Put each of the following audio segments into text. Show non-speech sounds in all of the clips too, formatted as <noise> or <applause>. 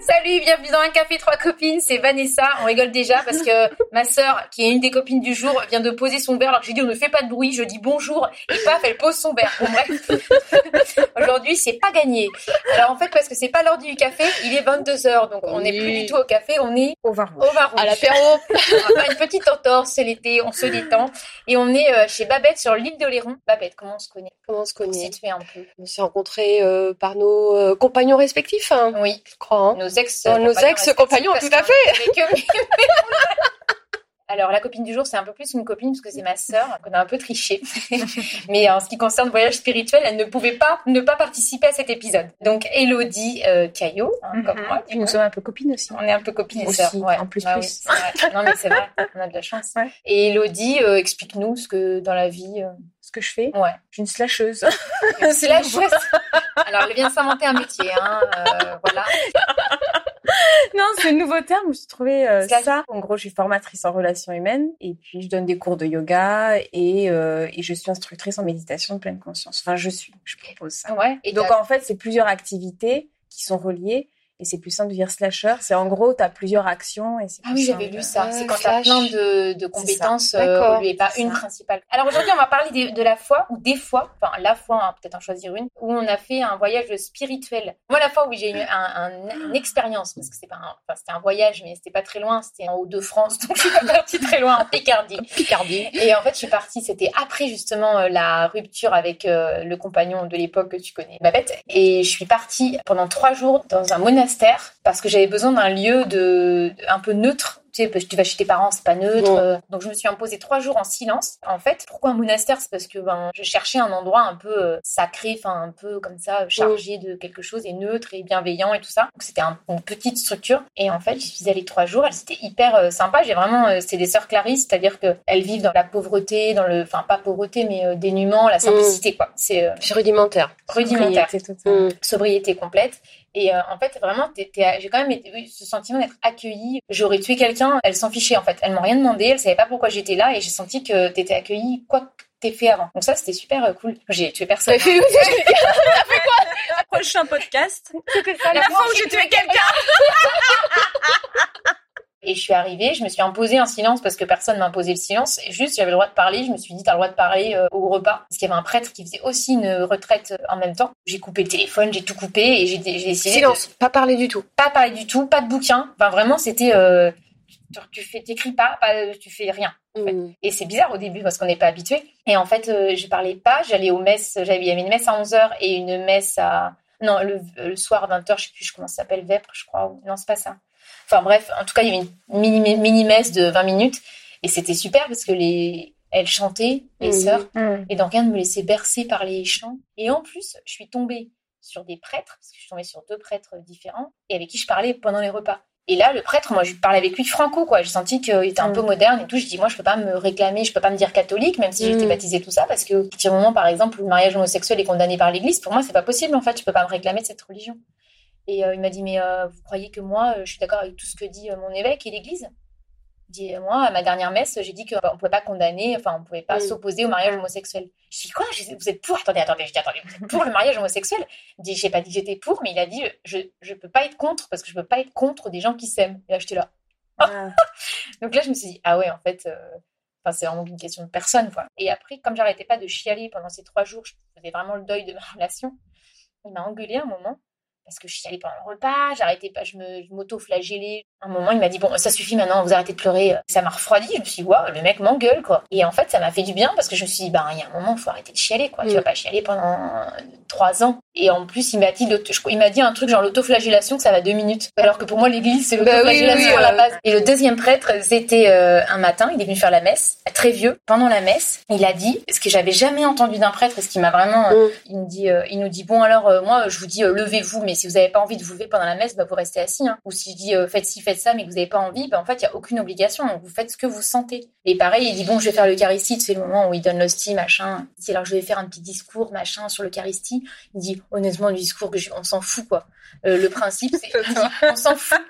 Salut, bienvenue dans un café trois copines, c'est Vanessa. On rigole déjà parce que ma sœur, qui est une des copines du jour, vient de poser son verre alors que j'ai dit on ne fait pas de bruit, je dis bonjour et paf, elle pose son verre. Bon bref, <laughs> aujourd'hui c'est pas gagné. Alors en fait parce que c'est pas l'heure du café, il est 22h donc on n'est plus du tout au café, on est au vin au vin À l'apéro. on va faire une petite entorse, c'est l'été, on se détend et on est euh, chez Babette sur l'île d'Oléron. Babette, comment on se connaît? Comment on se connaît? Situé un peu? On s'est rencontrés euh, par nos euh, compagnons respectifs, hein, Oui, je crois. hein. nos ex Dans nos ex-compagnons, tout à fait. <laughs> Alors la copine du jour, c'est un peu plus une copine parce que c'est ma sœur, qu'on a un peu triché. <laughs> Mais en ce qui concerne le voyage spirituel, elle ne pouvait pas ne pas participer à cet épisode. Donc Elodie euh, Caillot, hein, comme moi, du Nous sommes un peu copines aussi. on est un peu copines et Aussi, sœurs. Ouais. en plus, Bah plus. oui, c'est vrai. Non mais c'est vrai, on a de la chance. Ouais. Et Elodie, euh, explique-nous ce que dans la vie. euh, Ce que je fais, Ouais. je suis une slasheuse. C'est la chose. Alors elle vient de s'inventer un métier, hein. euh, voilà. Non, c'est un nouveau terme. Je me suis trouvé euh, ça. En gros, je suis formatrice en relations humaines et puis je donne des cours de yoga et, euh, et je suis instructrice en méditation de pleine conscience. Enfin, je suis. Je propose ça. Ouais. Et Donc en fait, c'est plusieurs activités qui sont reliées et c'est plus simple de dire slasher. C'est en gros, tu as plusieurs actions et Ah plus oui, j'avais lu ça. Ah, c'est quand t'as slash. plein de, de compétences euh, D'accord, au lieu et pas une ça. principale. Alors aujourd'hui, on va parler de la foi ou des fois, enfin la foi, hein, peut-être en choisir une, où on a fait un voyage spirituel. Moi, la fois où j'ai eu un, un- une expérience, parce que c'est pas, un- enfin c'était un voyage, mais c'était pas très loin, c'était en Haut-de-France, <laughs> donc je suis pas partie très loin en Picardie. Picardie. Et en fait, je suis partie, c'était après justement euh, la rupture avec euh, le compagnon de l'époque que tu connais, Babette. Et je suis partie pendant trois jours dans un monastère parce que j'avais besoin d'un lieu de, un peu neutre. Tu sais, parce que tu vas chez tes parents, c'est pas neutre. Euh, Donc je me suis imposée trois jours en silence. En fait, pourquoi un monastère? C'est parce que ben, je cherchais un endroit un peu euh, sacré, enfin un peu comme ça, chargé de quelque chose et neutre et bienveillant et tout ça. Donc c'était un- une petite structure. Et en fait, j'y suis allée trois jours. Étaient hyper euh, sympas. J'ai vraiment, euh, c'est des sœurs Clarisse, c'est-à-dire que elles vivent dans la pauvreté, dans le, enfin pas pauvreté, mais euh, dénuement, la simplicité quoi. C'est rudimentaire. rudimentaire Sobriété totale. Mm. sobriété complète. Et euh, en fait, vraiment, j'ai quand même eu ce sentiment d'être accueillie. J'aurais tué quelqu'un, elles s'en fichaient en fait. Elles m'ont rien demandé, elles savaient pas pourquoi j'étais là et j'ai senti que t'étais accueillie quoi que t'aies fait avant. Donc ça, c'était super euh, cool. J'ai tué personne. <laughs> T'as fait hein. Prochain podcast. C'était ça, La fois où j'ai tué quelqu'un. <laughs> Et je suis arrivée, je me suis imposée un silence parce que personne m'a imposé le silence. Et juste, j'avais le droit de parler. Je me suis dit, t'as le droit de parler euh, au repas. Parce qu'il y avait un prêtre qui faisait aussi une retraite euh, en même temps. J'ai coupé le téléphone, j'ai tout coupé et j'ai décidé de- Silence. Pas parler du tout. pas parler du tout, pas de bouquin. Enfin, vraiment, c'était. Euh, tu fais, t'écris pas, pas, tu fais rien. fait. Mm. Et c'est bizarre au début parce qu'on n'est pas habitué. Et en fait, euh, je parlais pas. J'allais aux messes. J'avais, il y avait une messe à 11h et une messe à. Non, le, le soir 20h, je sais plus comment ça s'appelle, Vêpres, je crois. Non, c'est pas ça. Enfin bref, en tout cas, il y avait une mini, mini messe de 20 minutes. Et c'était super parce que les, elles chantaient, les Mhm. sœurs. Mm. Et donc, rien de me laisser bercer par les chants. Et en plus, je suis tombée sur des prêtres, parce que je suis tombée sur deux prêtres différents, et avec qui je parlais pendant les repas. Et là, le prêtre, moi, je parlais avec lui franco, quoi. J'ai senti qu'il était un Mm. peu moderne et tout. Je dis, moi, je peux pas me réclamer, je peux pas me dire catholique, même si j'étais Mm. baptisée, tout ça, parce que, du moment, par exemple, où le mariage homosexuel est condamné par l'église, pour moi, c'est pas possible, en fait. Je peux pas me réclamer de cette religion. Et euh, il m'a dit, mais euh, vous croyez que moi, euh, je suis d'accord avec tout ce que dit mon évêque et l'église? Il dit, moi, à ma dernière messe, j'ai dit qu'on ne pouvait pas condamner, enfin, on pouvait pas Mm. s'opposer au mariage homosexuel. Je dis, quoi? Je Vous êtes pour? Attendez, attendez, je dis, attendez, vous êtes pour le mariage homosexuel? Il dit, j'ai pas dit que j'étais pour, mais il a dit, je, je peux pas être contre, parce que je peux pas être contre des gens qui s'aiment. Et là, j'étais là. Ah. <laughs> Donc là, je me suis dit, ah ouais, en fait, euh, c'est vraiment une question de personne, quoi. Et après, comme j'arrêtais pas de chialer pendant ces trois jours, je faisais vraiment le deuil de ma <laughs> relation. Il m'a engueulé un moment parce que je chialais pendant le repas, j'arrêtais pas, je m'auto-flagellais. Un moment, il m'a dit bon, ça suffit maintenant, vous arrêtez de pleurer. Ça m'a refroidi. Je me suis dit waouh, le mec m'engueule quoi. Et en fait, ça m'a fait du bien parce que je me suis dit ben il y a un moment, il faut arrêter de chialer quoi. Tu Mm. vas pas chialer pendant euh, trois ans. Et en plus, il m'a dit il m'a dit un truc genre l'autoflagellation que ça va deux minutes. Alors que pour moi, l'église c'est Bah oui, l'autoflagellation oui, à la euh, base. Et le deuxième prêtre, c'était euh, un matin, il est venu faire la messe, très vieux. Pendant la messe, il a dit ce que j'avais jamais entendu d'un prêtre et ce qui m'a vraiment Mm. il me dit, euh, il nous dit bon alors euh, moi je vous dis euh, levez-vous, mais si vous n'avez pas envie de vous lever pendant la messe, bah, vous restez assis. Hein. Ou si je dis euh, faites ci, faites ça, mais que vous n'avez pas envie, bah, en fait il y a aucune obligation. Donc vous faites ce que vous sentez. Et pareil, il dit bon je vais faire l'Eucharistie, c'est le moment où il donne l'hostie machin. Il dit alors je vais faire un petit discours machin sur l'Eucharistie. Il dit honnêtement, le discours, que je- on s'en fout, quoi. Euh, le principe, c'est, <laughs> on s'en fout.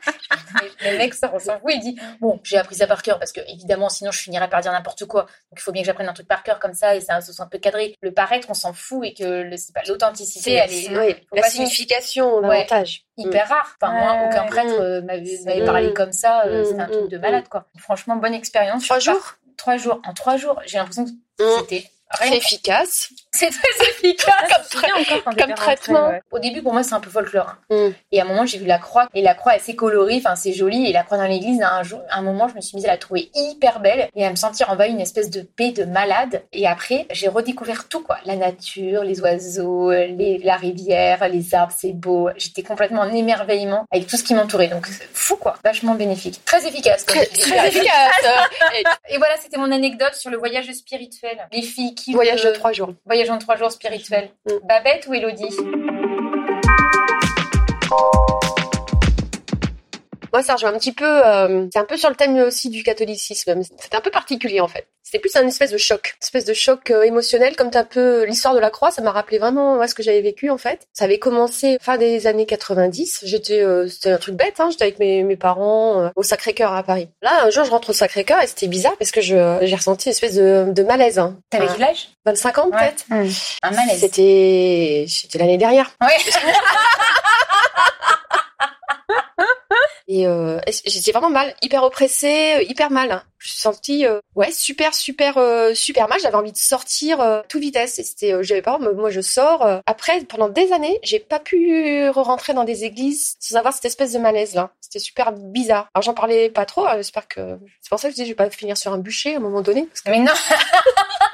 Mais le mec sort, on s'en fout, il dit, bon, j'ai appris ça par cœur, parce que, évidemment, sinon, je finirais par dire n'importe quoi. Donc, il faut bien que j'apprenne un truc par cœur comme ça, et ça, ça soit un peu cadré. Le paraître, on s'en fout, et que le, c'est pas, l'authenticité, elle est, ouais, la pas se- signification, Ouais. l'avantage. hyper rare. Enfin, moi, Ouais, aucun ouais. prêtre euh, m'avait m'avait Mm. parlé comme ça. euh, Mm, C'était un mm, truc de mm. malade, quoi. Franchement, bonne expérience. Trois jours pas- Trois jours. En trois jours, j'ai l'impression que Mm. c'était Rien. efficace. <laughs> C'est très efficace. Encore quand comme traitement. ouais. Au début, pour moi, c'est un peu folklore. hein. Mm. Et à un moment, j'ai vu la croix. Et la croix, elle s'est colorée. Enfin, c'est joli. Et la croix dans l'église, à un, jour, à un moment, je me suis mise à la trouver hyper belle et à me sentir envahie une espèce de paix de malade. Et après, j'ai redécouvert tout, quoi. La nature, les oiseaux, les, la rivière, les arbres, c'est beau. J'étais complètement en émerveillement avec tout ce qui m'entourait. Donc, c'est fou, quoi. Vachement bénéfique. Très efficace. Très, efficace. <laughs> Et voilà, c'était mon anecdote sur le voyage spirituel. Les filles qui Voyage de trois jours. Voyage en trois jours spirituel. Mm. Babette ou Elodie? Moi, ça rejoint un petit peu. euh, c'est un peu sur le thème aussi du catholicisme. C'était un peu particulier en fait. C'était plus un espèce de choc, une espèce de choc euh, émotionnel, comme un peu l'histoire de la croix. Ça m'a rappelé vraiment ouais, ce que j'avais vécu en fait. Ça avait commencé fin des années 90. J'étais, euh, c'était un truc bête. Hein, J'étais avec mes, mes parents euh, au Sacré-Cœur à Paris. Là, un jour, je rentre au Sacré-Cœur et c'était bizarre parce que je j'ai ressenti une espèce de, de malaise. Hein. T'avais quel âge? 25 ans Ouais. peut-être. Un malaise. C'était c'était l'année dernière. Ouais. <laughs> Et euh, j'étais vraiment mal, hyper oppressée, euh, hyper mal. hein. Je me suis sentie euh, ouais super super euh, super mal. J'avais envie de sortir euh, tout vitesse. Et c'était, euh, j'avais pas, moi je sors. Après pendant des années, j'ai pas pu rentrer dans des églises sans avoir cette espèce de malaise là. C'était super bizarre. Alors j'en parlais pas trop. hein, J'espère que c'est pour ça que je dis je vais pas finir sur un bûcher à un moment donné. Parce que Mais non <laughs>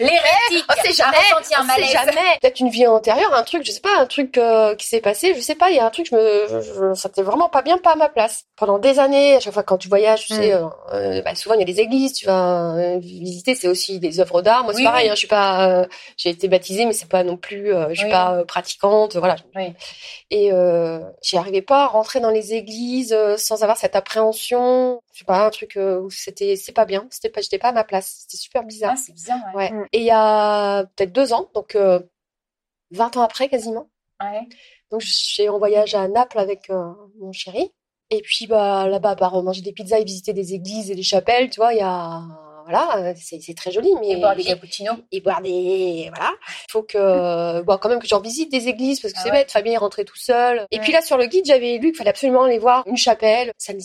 L'hérétique on sait T'as jamais, ressenti un sait malaise jamais. Peut-être une vie antérieure, un truc, je sais pas, un truc euh, qui s'est passé, je sais pas, il y a un truc, je me, je, je me sentais vraiment pas bien, pas à ma place. Pendant des années, à chaque fois quand tu voyages, tu Mm. sais, euh, euh, bah, souvent il y a des églises, tu vas euh, visiter, c'est aussi des œuvres d'art. Moi c'est Oui, pareil, oui. hein, je suis pas, euh, j'ai été baptisée, mais c'est pas non plus, euh, je suis Oui. pas pratiquante, voilà. Oui. Et euh, j'y arrivais pas à rentrer dans les églises euh, sans avoir cette appréhension. Je sais pas, un truc euh, où c'était, c'est pas bien, c'était pas, j'étais pas à ma place, c'était super bizarre. Ah, c'est bizarre, ouais. Ouais. Mm. Et il y a peut-être deux ans, donc euh, 20 ans après quasiment. Ouais. Donc j'ai en voyage à Naples avec euh, mon chéri. Et puis bah là-bas, à part manger des pizzas et visiter des églises et des chapelles, tu vois, il y a voilà, c'est très joli, mais Et boire des cappuccinos. et boire des voilà. Il faut que bon quand même que j'en visite des églises parce que Ah c'est ouais. bête, Fabien est rentré tout seul. Et Ouais. puis là sur le guide, j'avais lu qu'il fallait absolument aller voir une chapelle, San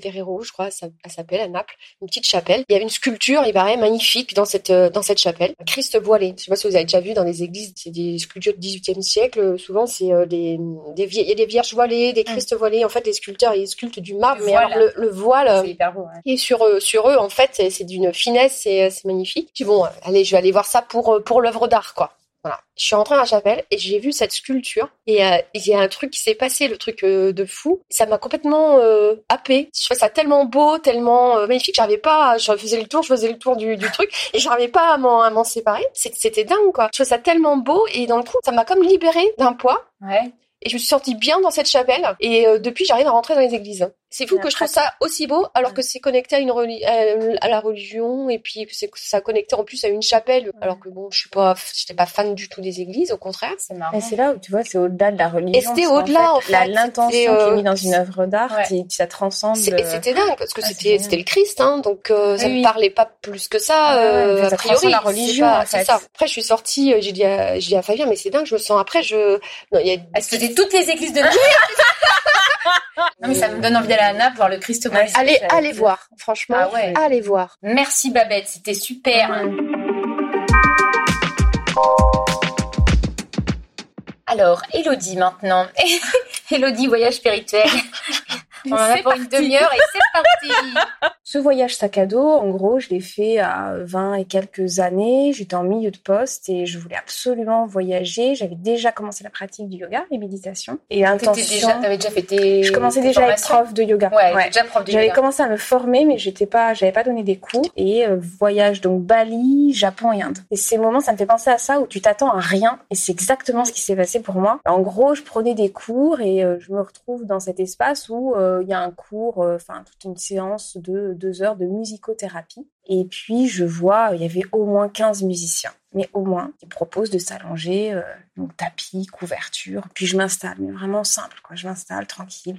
Severo, je crois, ça, elle s'appelle à Naples, une petite chapelle. Il y avait une sculpture, il paraît magnifique dans cette euh, dans cette chapelle, Christ voilé. Je sais pas si vous avez déjà vu dans les églises, c'est des sculptures du XVIIIe siècle. Souvent c'est euh, des des il y a des vierges voilées, des Christ voilés. En fait, les sculpteurs ils sculptent du marbre, mais alors le, le voile. euh, hyper beau, et sur eux, sur eux, en fait, c'est- d'une finesse, c'est c'est magnifique. Je dis bon, euh, allez, je vais aller voir ça pour euh, pour l'œuvre d'art, quoi. Voilà. Je suis rentrée à la chapelle et j'ai vu cette sculpture et euh, il y a un truc qui s'est passé, le truc euh, de fou. Ça m'a complètement euh, happée. Je trouvais ça tellement beau, tellement euh, magnifique. J'arrivais pas, je faisais le tour, je faisais le tour du, du truc et j'arrivais pas à m'en à m'en séparer. C'était dingue, quoi. Je trouvais ça tellement beau et dans le coup, ça m'a comme libérée d'un poids. Ouais. Et je me suis sentie bien dans cette chapelle. Et euh, depuis, j'arrive à rentrer dans les églises. C'est fou que je trouve ça aussi beau, alors que c'est connecté à une reli- euh, à la religion, et puis que c'est que ça connecté en plus à une chapelle. Alors que bon, je suis pas, j'étais pas fan du tout des églises, au contraire. C'est marrant. Et c'est là où tu vois, c'est au-delà de la religion. Et c'était au-delà, en la- fait. L'intention qui est euh, mise dans une œuvre d'art, Ouais. ça transcende. C'est- euh, Et c'était dingue parce que Ah, c'était c'était le Christ, hein, donc euh, ça Oui, me parlait pas plus que ça. Ouais, euh, ça a priori, la c'est religion, pas- en c'est fait. ça. Après, je suis sortie, euh, j'ai dit, à, j'ai dit à Fabien, mais c'est dingue, je me sens après, je, non, il y a Elle toutes les églises de Naples. <laughs> non, mais ça me donne envie d'aller à Naples voir le Christ Ouais, allez, allez voir, franchement, Ah ouais. allez voir. Merci Babette, c'était super. Alors, Elodie maintenant. <laughs> Elodie, voyage spirituel. On en a pour une demi-heure et c'est parti. <laughs> Ce voyage sac à dos, en gros, je l'ai fait à 20 et quelques années. J'étais en milieu de poste et je voulais absolument voyager. J'avais déjà commencé la pratique du yoga, les méditations. Et T'étais l'intention. déjà, t'avais déjà fait tes. Je commençais tes déjà à être prof de yoga. Ouais, Ouais. déjà prof de J'avais yoga. commencé à me former, mais j'étais pas, j'avais pas donné des cours. Et euh, voyage donc Bali, Japon et Inde. Et ces moments, ça me fait penser à ça où tu t'attends à rien. Et c'est exactement ce qui s'est passé pour moi. En gros, je prenais des cours et euh, je me retrouve dans cet espace où euh, il y a un cours, euh, enfin toute une séance de deux heures de musicothérapie. Et puis je vois, il y avait au moins 15 musiciens. mais au moins, ils proposent de s'allonger, euh, donc tapis, couverture, puis je m'installe, mais vraiment simple, quoi. Je m'installe tranquille,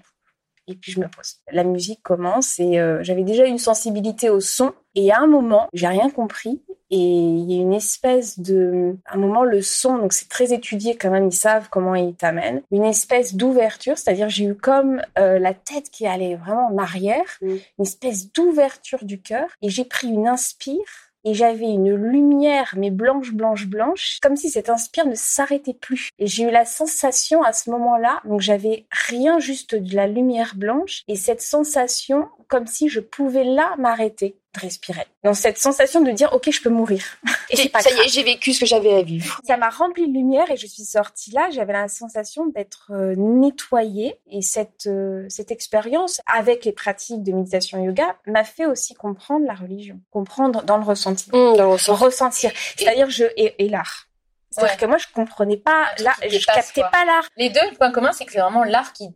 et puis je me pose. La musique commence et euh, j'avais déjà une sensibilité au son. Et à un moment, j'ai rien compris et il y a une espèce de, à un moment le son, donc c'est très étudié quand même, ils savent comment ils t'amènent, une espèce d'ouverture, c'est-à-dire j'ai eu comme euh, la tête qui allait vraiment en arrière, Mm. une espèce d'ouverture du cœur et j'ai pris une inspire et j'avais une lumière, mais blanche, blanche, blanche, comme si cette inspire ne s'arrêtait plus. Et j'ai eu la sensation à ce moment-là, donc j'avais rien, juste de la lumière blanche, et cette sensation, comme si je pouvais là m'arrêter de respirer. Donc cette sensation de dire, ok, je peux mourir. <laughs> Et Ça y est, j'ai vécu ce que j'avais à vivre. Ça m'a rempli de lumière et je suis sortie là. J'avais la sensation d'être euh, nettoyée et cette euh, cette expérience avec les pratiques de méditation yoga m'a fait aussi comprendre la religion, comprendre dans le ressenti, Hum, dans le sens. ressentir. C'est-à-dire je et, et l'art. C'est-à-dire Ouais. que moi je comprenais pas qui je captais quoi. pas l'art. Les deux, le point commun, c'est que c'est vraiment l'art qui,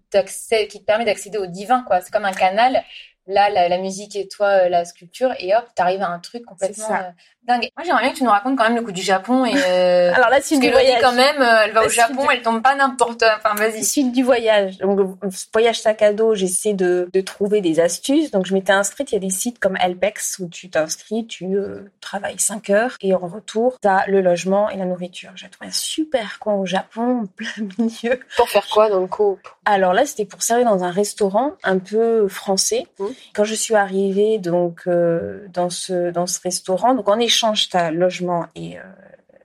qui te permet d'accéder au divin, quoi. C'est comme un canal. Là, la, la musique et toi, euh, la sculpture, et hop, t'arrives à un truc complètement ça. euh, dingue. Moi, j'aimerais bien que tu nous racontes quand même le coup du Japon et euh, <laughs> Alors là, parce suite que du voyage. quand même, euh, elle va au La Japon, du- elle tombe pas n'importe. Enfin, vas-y. Suite du voyage. Donc, voyage sac à dos, j'essaie de, de trouver des astuces. Donc, je m'étais inscrite. Il y a des sites comme Helpex où tu t'inscris, tu euh, travailles 5 heures et en retour, tu as le logement et la nourriture. J'ai trouvé un super coin au Japon, en plein <laughs> milieu. Pour faire quoi dans le coup Alors là, c'était pour servir dans un restaurant un peu français. Mmh. Quand je suis arrivée donc euh, dans ce dans ce restaurant, donc en échange, tu as logement et, euh,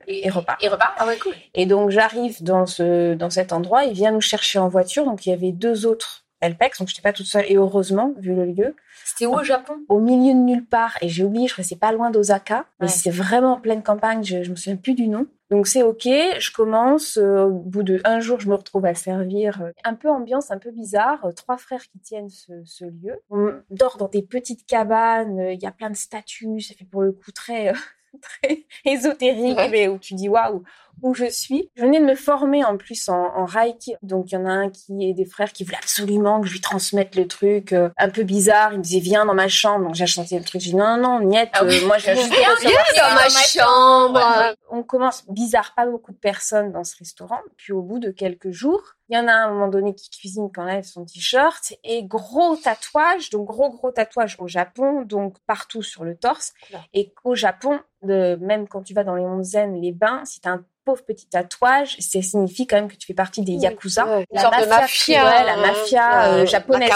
et, et repas. Et repas Ah ouais, cool. Et donc j'arrive dans ce dans cet endroit, il vient nous chercher en voiture, donc il y avait deux autres Elpex, donc j'étais pas toute seule et heureusement vu le lieu, C'était où au Japon? Au milieu de nulle part et j'ai oublié, je crois que c'est pas loin d'Osaka, mais Ouais. c'est vraiment en pleine campagne, je, je me souviens plus du nom. Donc c'est ok, je commence, euh, au bout de un jour je me retrouve à servir, euh, un peu ambiance un peu bizarre, euh, trois frères qui tiennent ce, ce lieu. On dort dans des petites cabanes, il y a plein de statues, ça fait pour le coup très <laughs> très ésotérique, Ouais. mais où tu dis waouh où je suis. Je venais de me former en plus en, en Reiki. Donc il y en a un qui est des frères qui voulait absolument que je lui transmette le truc euh, un peu bizarre. Il me disait viens dans ma chambre. Donc j'ai chanté le truc. J'ai dit non non non Niette, Ah oui. euh, moi je viens Viens, dans ma chambre. On commence bizarre, pas beaucoup de personnes dans ce restaurant. Puis au bout de quelques jours, il y en a un, à un moment donné qui cuisine quand enlève son t-shirt et gros tatouage, donc gros gros tatouage au Japon, donc partout sur le torse. Et qu'au Japon, de, même quand tu vas dans les onzen, les bains, si t'as un pauvre petit tatouage, ça signifie quand même que tu fais partie des yakuza. La de mafia, ouais, la hein. mafia, euh, La- japonaise.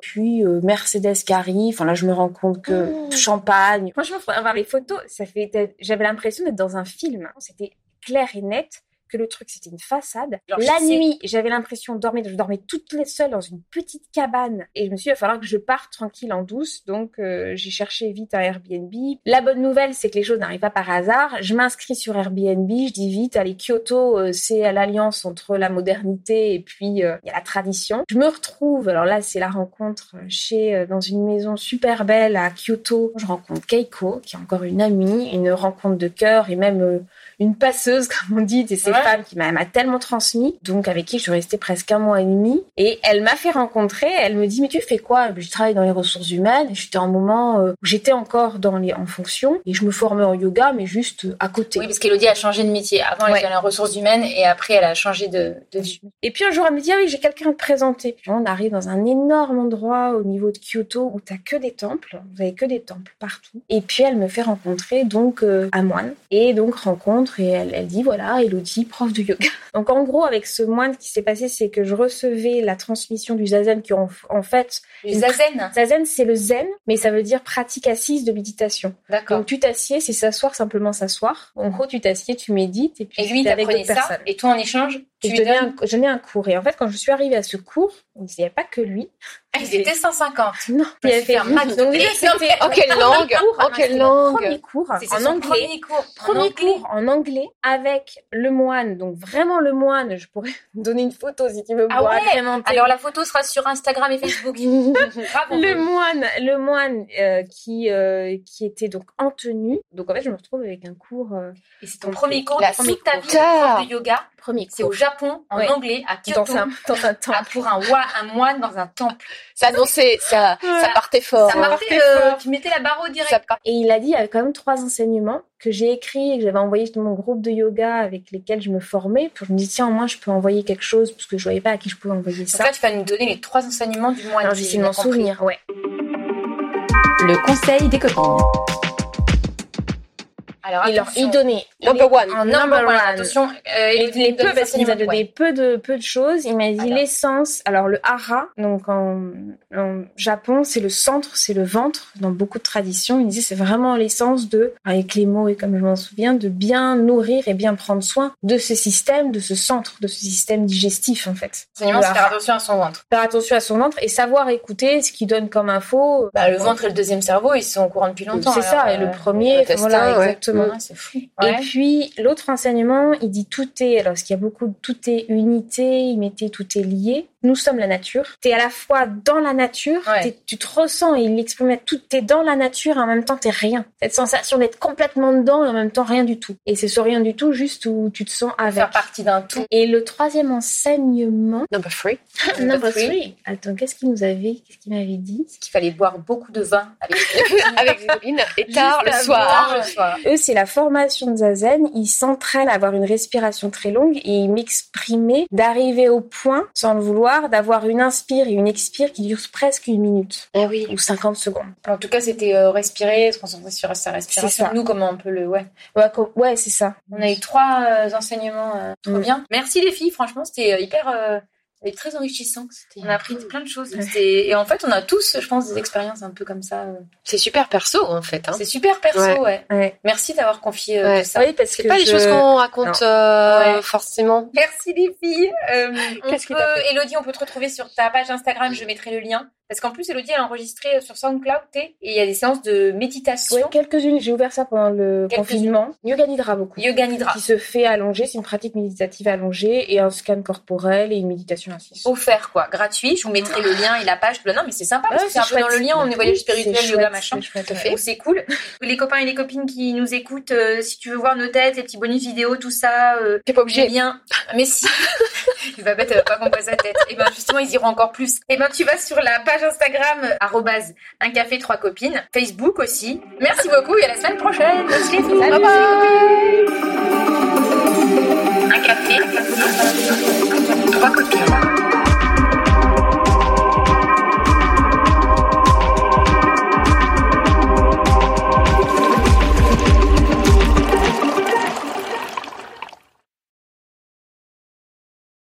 Puis euh, Mercedes qui arrive. Enfin là, je me rends compte que Mmh. champagne. Franchement, faut avoir les photos. Ça fait. J'avais l'impression d'être dans un film. hein. C'était clair et net que le truc c'était une façade. Genre, la nuit, j'avais l'impression de dormir. Je dormais toute seule dans une petite cabane et je me suis dit, il va falloir que je parte tranquille en douce. Donc euh, j'ai cherché vite un Airbnb. La bonne nouvelle, c'est que les choses n'arrivent pas par hasard. Je m'inscris sur Airbnb. Je dis vite, allez Kyoto, euh, c'est à l'alliance entre la modernité et puis euh, il y a la tradition. Je me retrouve. Alors là, c'est la rencontre chez dans une maison super belle à Kyoto. Je rencontre Keiko, qui est encore une amie, une rencontre de cœur et même une passeuse, <laughs> comme on dit, de ces Ouais. femmes qui m'a tellement transmis, donc avec qui je suis restée presque un mois et demi. Et elle m'a fait rencontrer, elle me dit, mais tu fais quoi? Je travaille dans les ressources humaines, j'étais en moment euh, où j'étais encore dans les, en fonction, et je me formais en yoga, mais juste euh, à côté. Oui, parce qu'Elodie a changé de métier. Avant, elle Ouais. était dans les ressources humaines et après, elle a changé de, de vie. Et puis un jour, elle me dit, ah oui, j'ai quelqu'un à te présenter. Puis on arrive dans un énorme endroit au niveau de Kyoto où t'as que des temples. Vous avez que des temples partout. Et puis elle me fait rencontrer donc euh, un moine. Et donc rencontre et elle, elle dit, voilà, Elodie, prof de yoga. <laughs> Donc en gros, avec ce moine, ce qui s'est passé, c'est que je recevais la transmission du zazen qui en, en fait, Le zazen. zazen c'est le zen, mais ça veut dire pratique assise de méditation. D'accord. Donc tu t'assieds, c'est s'asseoir, simplement s'asseoir. En gros, tu t'assieds, tu médites et puis Et lui, d'autres ça. personnes. Et toi, en échange, tu je donnais, donnes. un, je donnais un cours. Et en fait, quand je suis arrivée à ce cours, il n'y avait pas que lui. Ah, ils étaient 150. Non, me suis fait un max Donc déjà, c'était En <laughs> quelle langue cours, En quelle c'était langue Premier cours en anglais. premier cours. En Premier anglais. cours en anglais avec le moine. Donc vraiment le moine. Je pourrais <laughs> donner une photo si tu veux Ah ouais agrémenter. Alors, la photo sera sur Instagram et Facebook. <laughs> Le moine, le moine euh, qui euh, qui était donc en tenue. Donc en fait, je me retrouve avec un cours euh, Et c'est ton premier cours La de toute ta vie putain. de yoga. premier C'est au cours. Japon, en Ouais. anglais, à Dans Kyoto, un, <laughs> dans un temps. à- pour un, wa- un moine dans un temple. Ça annonçait, ça, ça partait fort. Ça partait, euh, tu mettais la barre au direct. Part- Et il a dit, il y avait quand même trois enseignements que j'ai écrits et que j'avais envoyés dans mon groupe de yoga avec lesquels je me formais. Pour je me dis, tiens, au moins, je peux envoyer quelque chose parce que je voyais pas à qui je pouvais envoyer Donc ça. là, tu vas nous donner les trois enseignements du moine. Alors, j'essaie de m'en souvenir, ouais. Le conseil des copines. Alors, Il leur il donnait Number one. en Number number one, one. attention. euh, il les donne peu, des parce qu'il nous a donné ouais. peu de, peu de choses. Il m'a dit l'essence. Alors, le hara, donc en, en Japon, c'est le centre, c'est le ventre. Dans beaucoup de traditions, il disait c'est vraiment l'essence de, avec les mots et comme je m'en souviens, de bien nourrir et bien prendre soin de ce système, de ce centre, de ce système digestif, en fait. C'est faire attention à son ventre. Faire attention à son ventre et savoir écouter ce qu'il donne comme info. Bah, le ventre et le deuxième cerveau, ils sont au courant depuis longtemps. C'est ça, et le euh, premier, voilà, ouais. exactement. C'est fou. Et puis l'autre enseignement, il dit tout est, alors parce qu'il y a beaucoup de tout est unité, il mettait tout est lié. Nous sommes la nature. T'es à la fois dans la nature, Ouais. tu te ressens et il l'exprimait tout, t'es dans la nature et en même temps t'es rien. Cette sensation d'être complètement dedans et en même temps rien du tout. Et c'est ce rien du tout juste où tu te sens avec. Faire partie d'un tout. Et le troisième enseignement, Number three. <laughs> number three. Attends, qu'est-ce qu'il nous avait, qu'est-ce qu'il m'avait dit? C'est qu'il fallait boire beaucoup de vin avec <laughs> Avec. Et <laughs> tard le soir. tard le soir. Eux, c'est la formation de Zazen. Ils s'entraînent à avoir une respiration très longue et ils m'exprimaient d'arriver au point, sans le vouloir, d'avoir une inspire et une expire qui durent presque une minute Ah oui. ou 50 secondes. En tout cas, c'était euh, respirer, se concentrer sur sa respiration. C'est ça. Nous, comment on peut le. Ouais. Ouais, ouais c'est ça. On a eu trois euh, enseignements euh, trop Mm. bien. Merci les filles, franchement, c'était hyper. C'était très enrichissant. C'était- On a appris plein de choses. C'était- Et en fait, on a tous, je pense, des expériences un peu comme ça. euh. C'est super perso en fait. Hein. C'est super perso, Ouais. ouais. Ouais. Merci d'avoir confié euh, Ouais. tout ça. Oui, parce C'est que pas des je- choses qu'on raconte euh, Ouais. forcément. Merci les filles. Euh, on Qu'est-ce fait? Elodie, on peut te retrouver sur ta page Instagram. Je mettrai le lien. Parce qu'en plus, Elodie, elle a enregistré sur SoundCloud et il y a des séances de méditation. Ouais, quelques-unes. J'ai ouvert ça pendant le confinement. Yoga Nidra beaucoup. Yoga Nidra. Qui se fait allongé, c'est une pratique méditative allongée et un scan corporel et une méditation assise. Offert, quoi. Gratuit. Je vous mettrai le lien et la page. Non, mais c'est sympa parce Ouais, que c'est un peu dans le lien. On est voyage spirituel, yoga, chouette, machin. c'est. Donc c'est cool. Les copains et les copines qui nous écoutent, euh, si tu veux voir nos têtes, les petits bonus vidéo, tout ça, euh, T'es pas obligé. bien. Mais si. Babette, elle va euh, pas comprendre sa tête. Et bien, justement, ils iront encore plus. Et bien, tu vas sur la page Instagram, arrobase, un café, trois copines, Facebook aussi. Merci beaucoup et à la semaine prochaine. Salut, bye bye. Un café, trois copines.